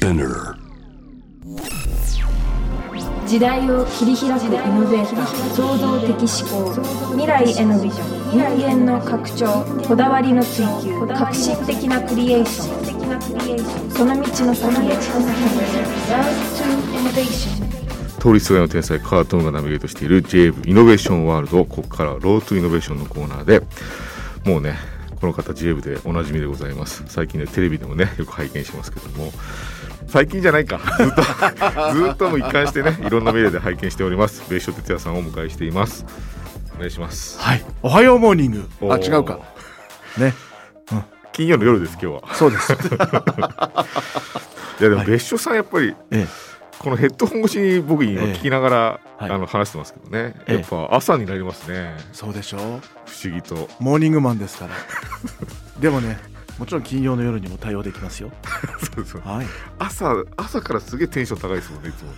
Spinner. 時代を切り開くイノベーター創造的思考未来へのビジョン人間の拡張こだわりの追求革新的なクリエーション。その道の先へ Road to Innovation 通りすがりの天才カートーンがナビゲートしている JV イノベーションワールドここからは Road to Innovation のコーナーでもうねこの方 JV でおなじみでございます。最近ねテレビでもねよく拝見しますけども。最近じゃないか。ずっと ずっとも一貫してねいろんなメディアで拝見しております。別所哲也さんをお迎えしています。お願いします。はい、おはようモーニング。あ、違うか。ね、金曜の夜です今日は。そうです。いやでも別所さんやっぱりえこのヘッドホン越しに僕今聞きながら、はい。あの話してますけどね。ええ。やっぱ朝になりますね。え、そうでしょう。不思議と。モーニングマンですから。でもね、もちろん金曜の夜にも対応できますよ。そうそう。はい。朝朝からすげえテンション高いですもんねいつもね。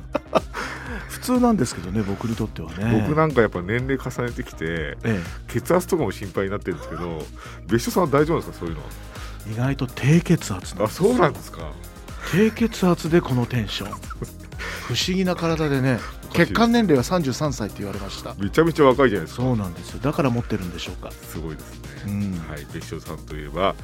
普通なんですけどね、僕にとってはね。僕なんかやっぱ年齢重ねてきてえ血圧とかも心配になってるんですけど別所さんは大丈夫ですかそういうのは？え、意外と低血圧あそうなんですか低血圧でこのテンション。不思議な体でね、血管年齢は33歳って言われました。めちゃめちゃ若いじゃないですかそうなんですよ。だから持ってるんでしょうか。すごいですね、うんはい別所さんといえば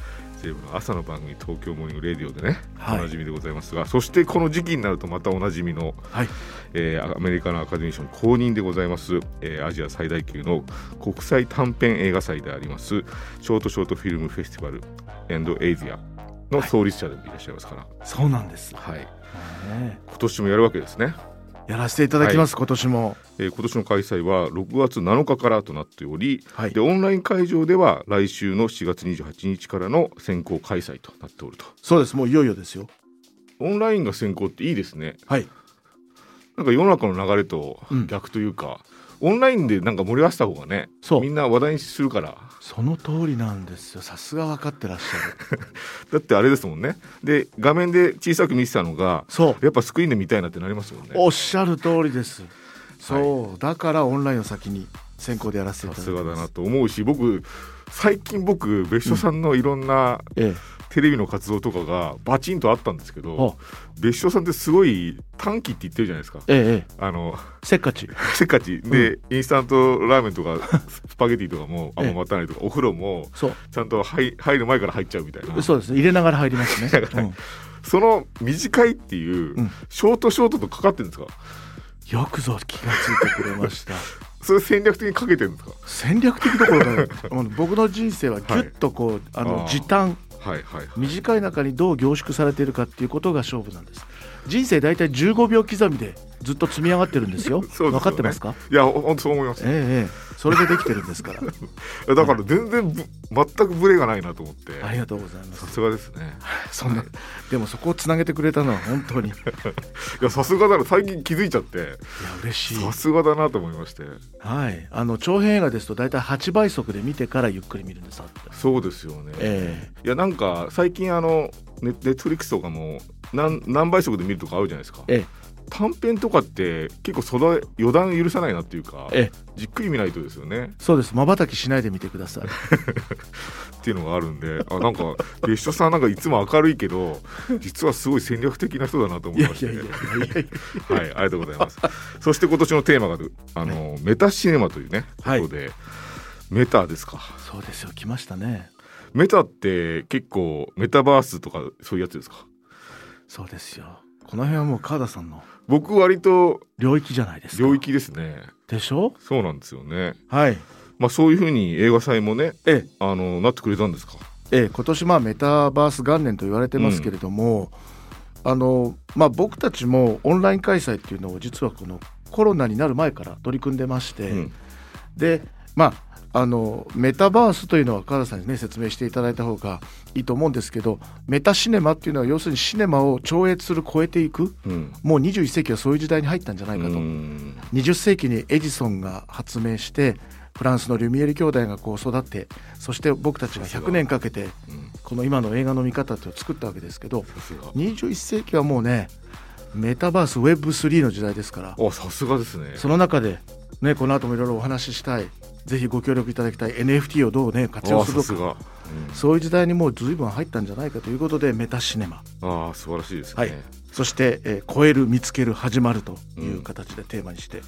朝の番組 Tokyo Morning Radio でね、はいおなじみでございますがそしてこの時期になるとまたおなじみの、はい。えーアメリカのアカデミー賞の公認でございます、えーアジア最大級の国際短編映画祭であります Short Shorts Film Festival and Asia の創立者でもいらっしゃいますから、そうなんです。はい、ね今年もやるわけですね、やらせていただきます、今年も。えー今年の開催は6月7日からとなっており、はいで。オンライン会場では来週の4月28日からの先行開催となっておるとそうです。もういよいよですよ。オンラインが先行っていいですねはい。なんか世の中の流れとうん逆というか、オンラインでなんか盛り合わせた方がねそうみんな話題にするからその通りなんですよ。さすが分かってらっしゃる。だってあれですもんねで画面で小さく見てたのがそう。やっぱスクリーンで見たいなってなりますもんねおっしゃる通りです。そう、だからオンラインを先に先行でやらせていさす。すがだなと思うし僕最近僕別所さんのいろんなえテレビの活動とかがバチンとあったんですけえ、どあ、別所さんってすごい短期って言ってるじゃないですか。ええ、ええ、あのせっかち。せっかち。で、インスタントラーメンとかスパゲティとかもあんま待たないとか、お風呂もちゃんと入入る前から入っちゃうみたいな。そうですね。入れながら入りますね。うん。その短いっていう、うん。ショートショートとかかってるんですか？よくぞ気がついてくれました。それ戦略的にかけてるんですか？戦略的どころか、僕の人生はぎゅっとこう、あのあー。時短。はいはい短い中にどう凝縮されているかっていうことが勝負なんです。人生大体15秒刻みでずっと積み上がってるんですよ。すよね分かってますか？いやほんとそう思います、ええええ。それでできてるんですから。だから全然ぶ全くブレがないなと思って。ありがとうございまさすすがですね。そんなでもそこをつなげてくれたのは本当に。いやいやさすがだな。最近気づいちゃって。嬉しい。さすがだなと思いまして。はい。あの長編映画ですと大体8倍速で見てからゆっくり見るんですそうですよね、えいやなんか最近あのネネットフリックスとかも何何倍速で見るとかあるじゃないですか。ええ短編とかって結構そだ予断許さないなっていうかええ。じっくり見ないとですよね。そうです。まばたきしないで見てください。っていうのがあるんであなんか別所さんなんかいつも明るいけど実はすごい戦略的な人だなと思いまして。はいありがとうございます。そして今年のテーマがあの、メタシネマというねはい。ことで、メタですか。そうですよ。来ましたね。メタって結構メタバースとかそういうやつですか？そうですよこの辺はもう川田さんの僕割と領域じゃないですか。領域ですね。でしょ？そうなんですよね。はい。まあそういうふうに映画祭もねええ。あのなってくれたんですか？ええ、今年まあメタバース元年と言われてますけれども、あのまあ、僕たちもオンライン開催っていうのを実はこのコロナになる前から取り組んでまして、うん。でまああのメタバースというのは川田さんにね説明していただいた方がいいと思うんですけどメタシネマっていうのは要するにシネマを超越する超えていくうん。もう21世紀はそういう時代に入ったんじゃないかと、うん。20世紀にエジソンが発明してフランスのリュミエル兄弟がこう育ってそして僕たちが100年かけてうん。この今の映画の見方っていうのを作ったわけですけどさすが。21世紀はもうねメタバース Web3 の時代ですからあさすがですね。その中で、ね、この後もいろいろお話ししたいぜひご協力いただきたい。NFT をどうね活あ用するのか。そういう時代にもう随分入ったんじゃないかということでメタシネマ。ああ素晴らしいですね、はい。そして、えー超える見つける始まるという形でテーマにして、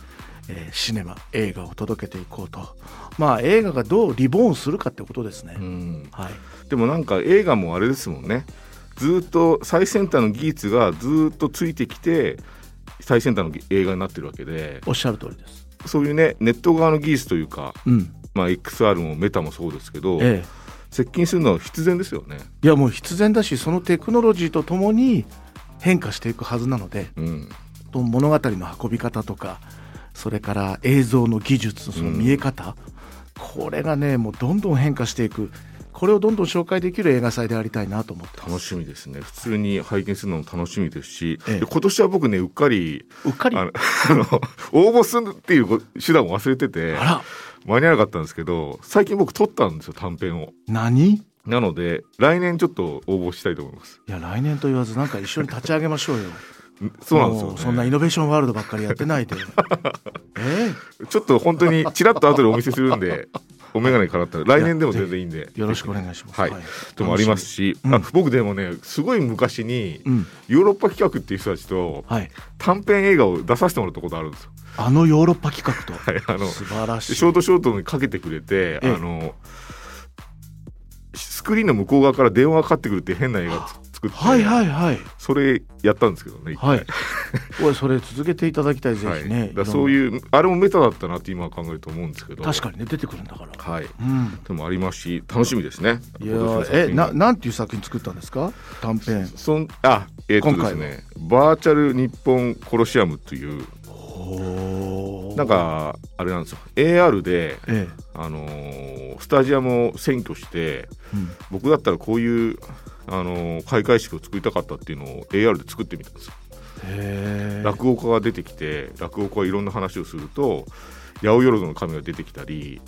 えーシネマ映画を届けていこうと。まあ映画がどうリボーンするかってことですね、うん。はい。でもなんか映画もあれですもんね。ずーっと最先端の技術がずーっとついてきて最先端の映画になってるわけで。おっしゃる通りですそういうねネット側の技術というか、うん。まあ、XR もメタもそうですけど、え接近するのは必然ですよね。えいやもう必然だしそのテクノロジーとともに変化していくはずなのでうん、と物語の運び方とかそれから映像の技術その見え方、これがねもうどんどん変化していくこれをどんどん紹介できる映画祭でありたいなと思って楽しみですね。普通に拝見するのも楽しみですし、ええ。で今年は僕ねうっかりうっかり？あ あの応募するっていう手段を忘れててら。間に合わなかったんですけど最近僕撮ったんですよ短編を。何？いなので来年ちょっと応募したいと思います。や来年と言わずなんか一緒に立ち上げましょうよ。そうなんですよ、もね。そんなイノベーションワールドばっかりやってないで。えちょっと本当にちらっと後でお見せするんで、お眼鏡からったら来年でも全然いいんで。えよろしくお願いします。はい。ともありますし、うん。あ僕でもね、すごい昔にうん。ヨーロッパ企画っていう人たちとはい。短編映画を出させてもらったことあるんですよ。あのヨーロッパ企画。と、はい、あの素晴らしい。ショートショートにかけてくれて、ええあのスクリーンの向こう側から電話がかかってくるって変な映画。つ作って、はいはいはい。それやったんですけどね。はい。おいそれ続けていただきたいぜはい。ひね、だからそういうあれもメタだったなって今は考えると思うんですけど。確かにね出てくるんだから。はい。うん。でもありますし楽しみですね。いやえななんていう作品作ったんですか？短編。そんあえっ、とですねバーチャル日本コロシアムという。おなんかあれなんですよ。AR で、えあのースタジアムを占拠してえ、うん、僕だったらこういう、あのー開会式を作りたかったっていうのを AR で作ってみたんですよ。へえ落語家が出てきて落語家がいろんな話をすると八百万の神が出てきたり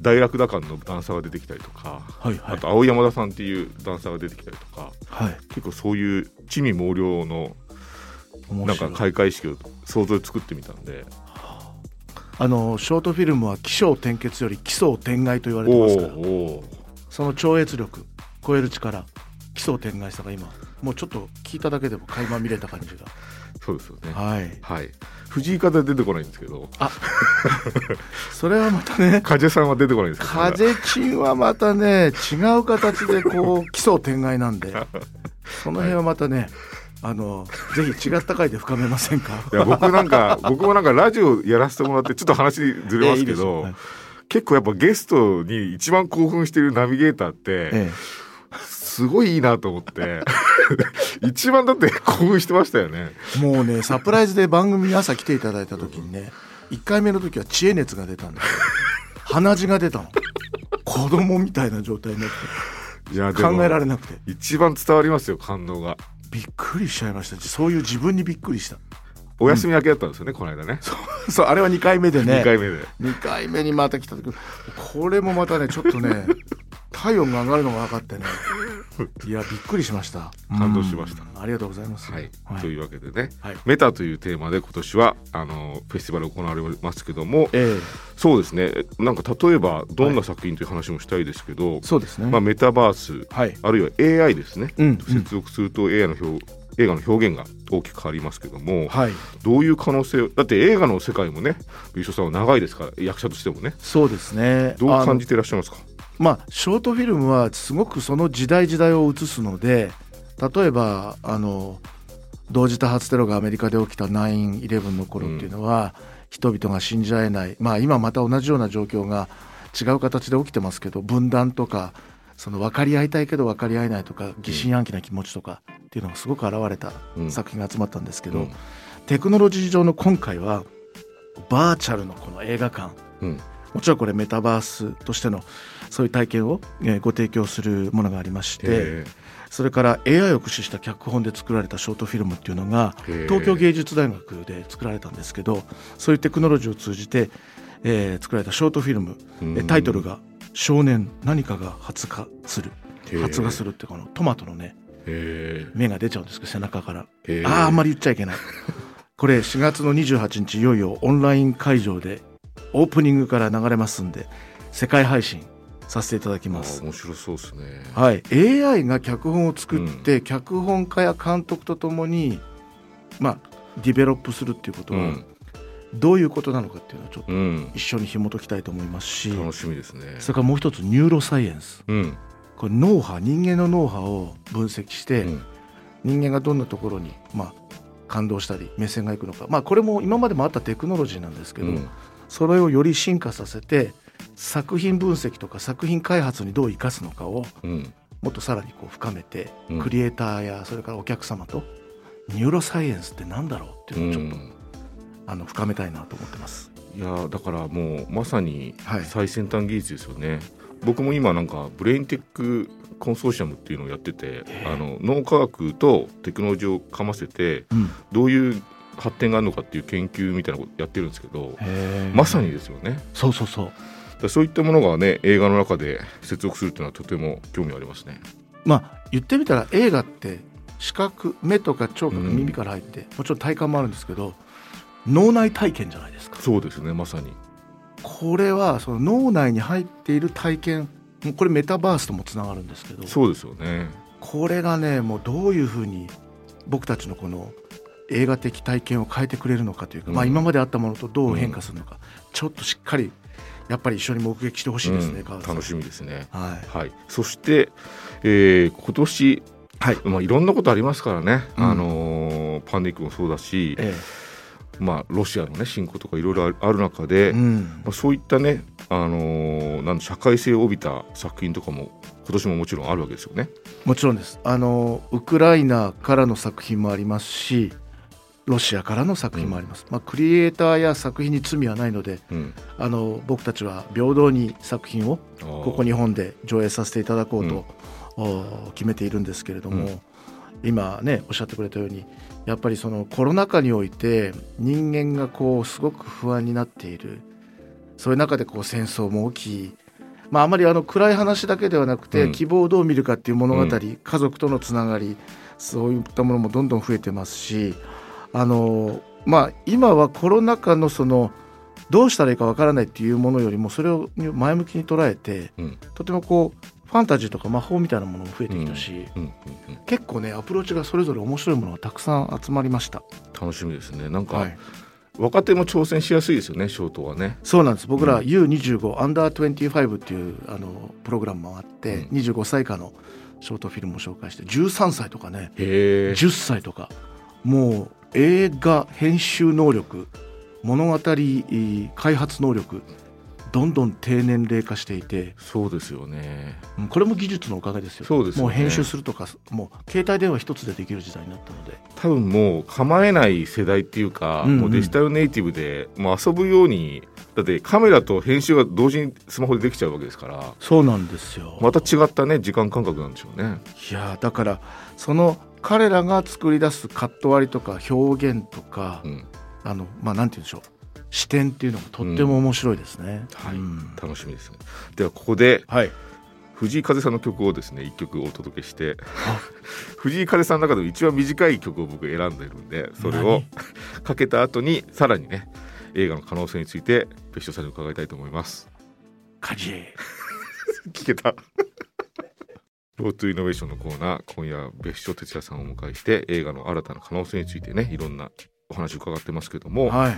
大楽打館のダンサーが出てきたりとか、はいはい。あと青山田さんっていうダンサーが出てきたりとかはい。結構そういう地味猛量のなんか開会式を想像で作ってみたんで。あのショートフィルムは起承転結より奇想天外と言われおてますから。その超越力超える力奇想天外さが今もうちょっと聞いただけでも垣間見れた感じが。そうですよね。はい。はい。藤井風出てこないんですけど。それはまたね。風さんは出てこないんですけど。風チンはまたね違う形でこう奇想天外なんで。その辺はまたね、あのぜひ違った回で深めませんか？いや僕なんか僕もなんかラジオやらせてもらってちょっと話ずれますけええいいです。よど、はい。結構やっぱゲストに一番興奮してるナビゲーターってえすごいいいなと思って。一番だって興奮してましたよね。え、もうねサプライズで番組に朝来ていただいた時にね1回目の時は知恵熱が出たんだよ。鼻血が出たの。子供みたいな状態になっいやて考えられれなくて。一番伝わりますよ感動が。びっくりしちゃいました。そういう自分にびっくりした。お休み明けだったんですよね、この間ね。そうあれは2回目でね。2回目で。2回目にまた来た時これもまたねちょっとね体温が上がるのが分かってねいやびっくりしました。感動しました。うん。ありがとうございます。はい、はい。というわけでね、はい。メタというテーマで今年はあのフェスティバル行われますけどもええ。そうですね。なんか例えばどんな作品という話もしたいですけど、そうですね、まあ、メタバースはい。あるいは AI ですね、うんうん。接続すると AI の表映画の表現が大きく変わりますけども、はい。どういう可能性だって映画の世界もね優勝さんは長いですから役者としてもね。そうですね。どう感じていらっしゃいますか？まあショートフィルムはすごくその時代時代を映すので例えばあの同時多発テロがアメリカで起きた9-11の頃っていうのは、人々が信じ合えない。まあ今また同じような状況が違う形で起きてますけど分断とかその分かり合いたいけど分かり合えないとか疑心暗鬼な気持ちとかっていうのがすごく現れたうん。作品が集まったんですけど、うん。テクノロジー上の今回はバーチャルのこの映画館。うん。もちろんこれメタバースとしてのそういう体験を、えーご提供するものがありましてへそれから AI を駆使した脚本で作られたショートフィルムっていうのが東京芸術大学で作られたんですけどそういうテクノロジーを通じて、えー作られたショートフィルムタイトルが「少年何かが発芽する」発芽するってこのトマトのねえ芽が出ちゃうんですけど背中から。あーあんまり言っちゃいけない。これ4月の28日いよいよオンライン会場でオープニングから流れますんで世界配信させていただきあます。ー。面白そうですね。はい、AI が脚本を作って、脚本家や監督とともに、まあ、ディベロップするっていうことは、うん、どういうことなのかっていうのをちょっとうん、一緒に紐解きたいと思いますし、楽しみですね。それからもう一つニューロサイエンス。うん、これ脳波人間の脳波を分析して、うん。人間がどんなところに、まあ、感動したり目線がいくのか、まあ、これも今までもあったテクノロジーなんですけど、うん。それをより進化させて作品分析とか作品開発にどう生かすのかをうん、もっとさらにこう深めて、うん。クリエイターやそれからお客様とニューロサイエンスってなんだろうっていうのをちょっと、うんあの深めたいなと思ってます。いやーだからもうまさにはい。最先端技術ですよね、僕も今なんかブレインテックコンソーシアムっていうのをやっててあの脳科学とテクノロジーをかませてうん。どういう発展があるのかっていう研究みたいなことやってるんですけどまさにですよね。そうそうそうだそういったものがね映画の中で接続するっていうのはとても興味ありますね。まあ言ってみたら映画って視覚目とか聴覚うん。耳から入って、もちろん体感もあるんですけど脳内体験じゃないですか。そうですねまさに。これはその脳内に入っている体験これメタバースともつながるんですけどそうですよね。これがねもうどういうふうに僕たちのこの映画的体験を変えてくれるのかというか、うん。まあ、今まであったものとどう変化するのか、ちょっとしっかりやっぱり一緒に目撃してほしいですね、うん楽しみですね。はい。はい。そして、えー今年はい、まあ、いろんなことありますからね、うん。あのーパンデミックもそうだし、えまあ、ロシアの、ね、侵攻とかいろいろある中で、えうん。まあ、そういったね、あのーなん社会性を帯びた作品とかも今年ももちろんあるわけですよね。もちろんです。あのウクライナからの作品もありますしロシアからの作品もあります、まあ、クリエイターや作品に罪はないのでうん、あの僕たちは平等に作品をこここ日本で上映させていただこうと、お決めているんですけれども、うん。今ねおっしゃってくれたようにやっぱりそのコロナ禍において人間がこうすごく不安になっている。そういう中でこう戦争も起きまあ、あまりあの暗い話だけではなくて、うん。希望をどう見るかっていう物語、うん。家族とのつながりそういったものもどんどん増えてますしあの、まあ、今はコロナ禍のそのどうしたらいいかわからないっていうものよりもそれを前向きに捉えてうん。とてもこうファンタジーとか魔法みたいなものも増えてきたし、結構ねアプローチがそれぞれ面白いものがたくさん集まりました。楽しみですね。なんか、はい。若手も挑戦しやすいですよねショートはね。そうなんです。僕らうん。U25、アンダー25っていうあのプログラムもあって、うん。25歳以下のショートフィルムを紹介して13歳とかね。へえ。10歳とか。もう映画編集能力物語開発能力どんどん低年齢化していてそうですよね。うんこれも技術のおかげですよ。そうですよね。もう編集するとかもう携帯電話一つでできる時代になったので。多分もう構えない世代っていうか、うんうん。もうデジタルネイティブでもう遊ぶようにだってカメラと編集が同時にスマホでできちゃうわけですから。そうなんですよ。また違ったね時間感覚なんでしょうね。いやーだからその彼らが作り出すカット割りとか表現とか、うん、あのまあなんて言うんでしょう視点っていうのがとっても面白いですね。はい、うん楽しみですね。ではここではい。藤井風さんの曲をですね一曲お届けして 藤井風さんの中でも一番短い曲を僕選んでいるんでそれを かけた後にさらにね映画の可能性について別所さんに伺いたいと思います。カジエ。聞けたロートイノベーションのコーナー今夜別所哲也さんをお迎えして映画の新たな可能性についてねいろんなお話を伺ってますけども、はい。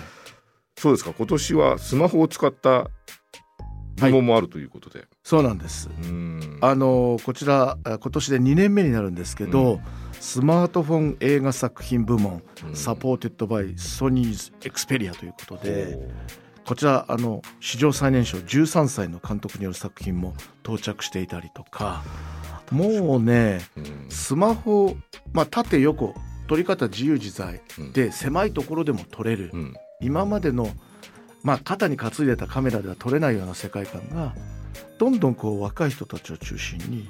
そうですか。今年はスマホを使った部門もあるということで、そうなんです。あのこちらあ今年で2年目になるんですけど、うん。スマートフォン映画作品部門、うん。 Supported by Sony's Xperia ということで、こちらあの史上最年少13歳の監督による作品も到着していたりとかもうねうん。スマホ、まあ、縦横撮り方自由自在うん。で狭いところでも撮れる、うん。今までの、まあ、肩に担いでたカメラでは撮れないような世界観がどんどんこう若い人たちを中心に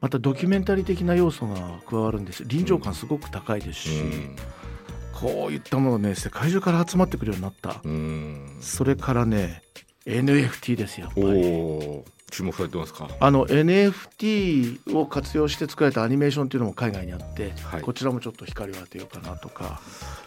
またドキュメンタリー的な要素が加わるんです。臨場感すごく高いですし、こういったものね世界中から集まってくるようになった、それからね NFT ですよやっぱおりー注目されてますか？あの NFT を活用して作られたアニメーションっていうのも海外にあって、はい。こちらもちょっと光を当てようかなとか。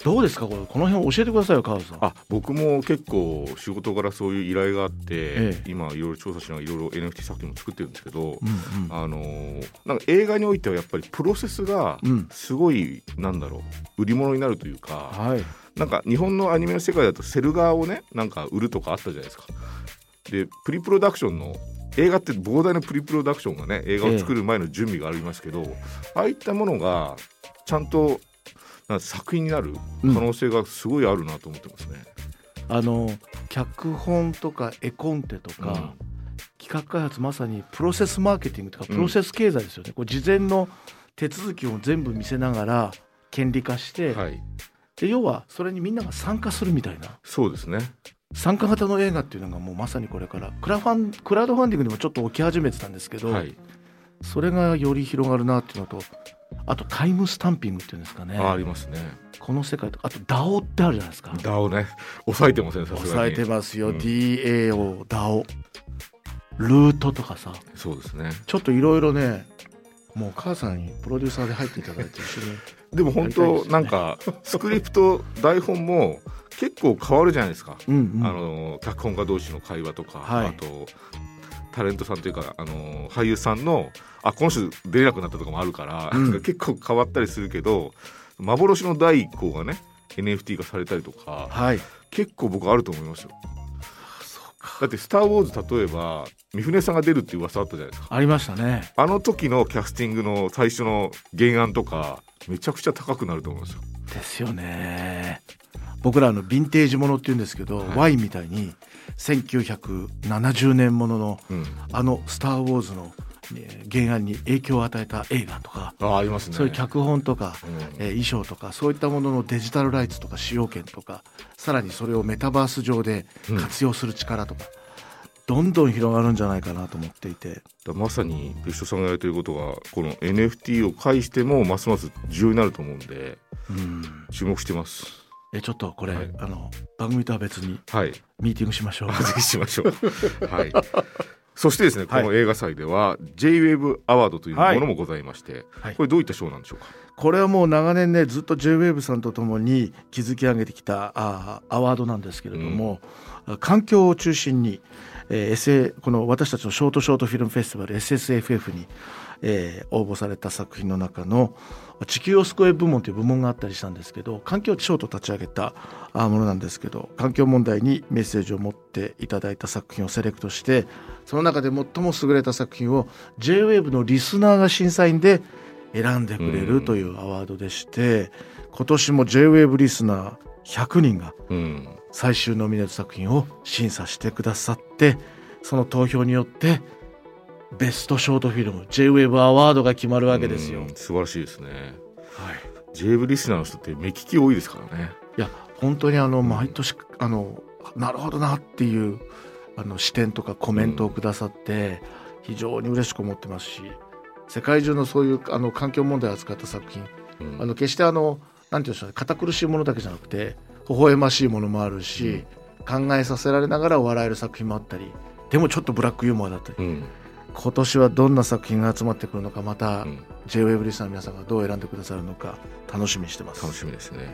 どうですか？これこの辺教えてくださいよ川津さん。あ僕も結構仕事柄そういう依頼があって、ええ。今いろいろ調査しながらいろいろ NFT 作品も作ってるんですけど、うんうん。あのーなんか映画においてはやっぱりプロセスがうん。すごい、なんだろう売り物になるというかはい。なんか日本のアニメの世界だとセル画をねなんか売るとかあったじゃないですか。でプリプロダクションの映画って膨大なプリプロダクションがね映画を作る前の準備がありますけど、ああいったものがちゃんとなんか作品になる可能性がすごいあるなと思ってますね。あの脚本とか絵コンテとか、うん。企画開発まさにプロセスマーケティングとかうん。プロセス経済ですよね、こう事前の手続きを全部見せながら権利化して、はい、で要はそれにみんなが参加するみたいな。そうですね。参加型の映画っていうのがもうまさにこれからクラファンクラウドファンディングでもちょっと起き始めてたんですけど、はい、それがより広がるなっていうのとあとタイムスタンピングっていうんですかね。あありますね。この世界とあと DAO ってあるじゃないですか。ダをね。抑えてませんさすがに。抑えてますよ、うん。DAO、DAO ルートとかさ。そうですね。ちょっといろいろねもう母さんにプロデューサーで入っていただいて一緒にでも本当なんかスクリプト台本も結構変わるじゃないですか。うんうん。あの脚本家同士の会話とか、はい。あとタレントさんというかあの俳優さんのあこの人出れなくなったとかもあるから、うん。結構変わったりするけど幻の第一項がね NFT 化されたりとかはい。結構僕あると思いますよ。だって「スター・ウォーズ」例えば三船さんが出るっていう噂あったじゃないですか。ありましたね。あの時のキャスティングの最初の原案とかめちゃくちゃ高くなると思うんですよ。ですよね。僕らあのヴィンテージものって言うんですけど、はい。ワインみたいに1970年もののうん、あの「スター・ウォーズ」のえー原案に影響を与えた映画とか、あありますね。そういう脚本とか、うん。えー衣装とかそういったもののデジタルライツとか使用権とかさらにそれをメタバース上で活用する力とか、どんどん広がるんじゃないかなと思っていて。だまさに別所さんがやれてることはこの NFT を介してもますます重要になると思うんでうん。注目してます。えちょっとこれ、はい。あの番組とは別にはい。ミーティングしましょう。ぜひしましょう。はい。そしてですねこはい。の映画祭では JWAVE アワードというものもございまして、はい。これどういった賞なんでしょうか？これはもう長年ねずっと JWAVE さんとともに築き上げてきたあーアワードなんですけれども、環境を中心に、えーこの私たちのショートショートフィルムフェスティバル SSFF に、えー応募された作品の中の地球を救え部門という部門があったりしたんですけど環境省と立ち上げたものなんですけど環境問題にメッセージを持っていただいた作品をセレクトしてその中で最も優れた作品を JWAVE のリスナーが審査員で選んでくれるというアワードでして今年も JWAVE リスナー100人がうん最終ノミネート作品を審査してくださってその投票によってベストショートフィルム JWAVE アワードが決まるわけですよ。うん素晴らしいですね。はい。JWAVE リスナーの人って目利き多いですからね。いや本当にあのん毎年あのなるほどなっていうあの視点とかコメントをくださって非常に嬉しく思ってますし世界中のそういうあの環境問題を扱った作品うん。あの決してあのなんていうんでしょうね堅苦しいものだけじゃなくて微笑ましいものもあるし、考えさせられながら笑える作品もあったりでもちょっとブラックユーモアだったりうん今年はどんな作品が集まってくるのかまた、うん JWAVE リスナーの皆さんがどう選んでくださるのか楽しみにしてます。楽しみですね。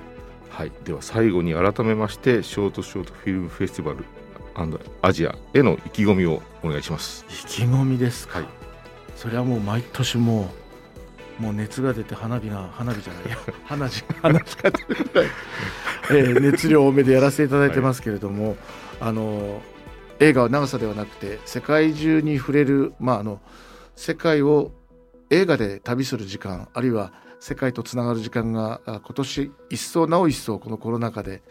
はい、では最後に改めましてショートショートフィルムフェスティバルアジアへの意気込みをお願いします。意気込みですか、はいそれはもう毎年もうもう熱が出て花火が花火じゃないや。花火花火が出る。ぐらい、えー熱量多めでやらせていただいてますけれども、あの映画は長さではなくて世界中に触れる、まあ、あの世界を映画で旅する時間あるいは世界とつながる時間があ今年一層なお一層このコロナ禍で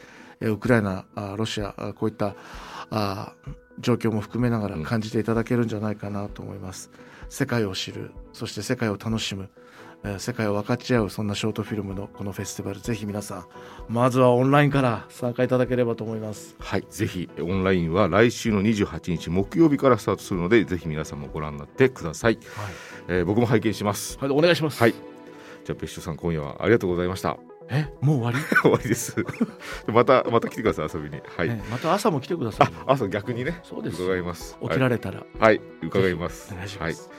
えーウクライナあロシアあこういったあ状況も含めながら感じていただけるんじゃないかなと思います。世界を知るそして世界を楽しむえー世界を分かち合うそんなショートフィルムのこのフェスティバルぜひ皆さんまずはオンラインから参加いただければと思います。はい、ぜひオンラインは来週の28日木曜日からスタートするのでぜひ皆さんもご覧になってください。えー僕も拝見します。はい、お願いします。はい、じゃあ別所さん今夜はありがとうございました。あえもう終わり、終わりです。またまた来てください遊びに。はい、ねまた朝も来てください朝逆にね。そうです伺います。起きられたら、はい、はい、伺います。お願いしはい。ます、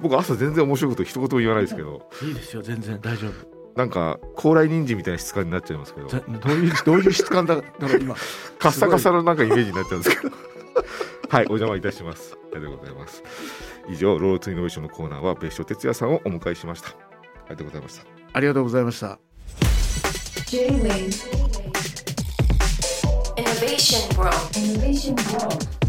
僕朝全然面白いこと一言も言わないですけど。い、いですよ全然大丈夫。なんか高麗人参みたいな質感になっちゃいますけど。ぜ どういうどういう質感だだから今カッサカサのなんかイメージになっちゃうんですけど。はいお邪魔いたします。ありがとうございます。以上ロードツイノベーションのコーナーは別所哲也さんをお迎えしました。ありがとうございました。ありがとうございました。J-Wave. Innovation World. Innovation World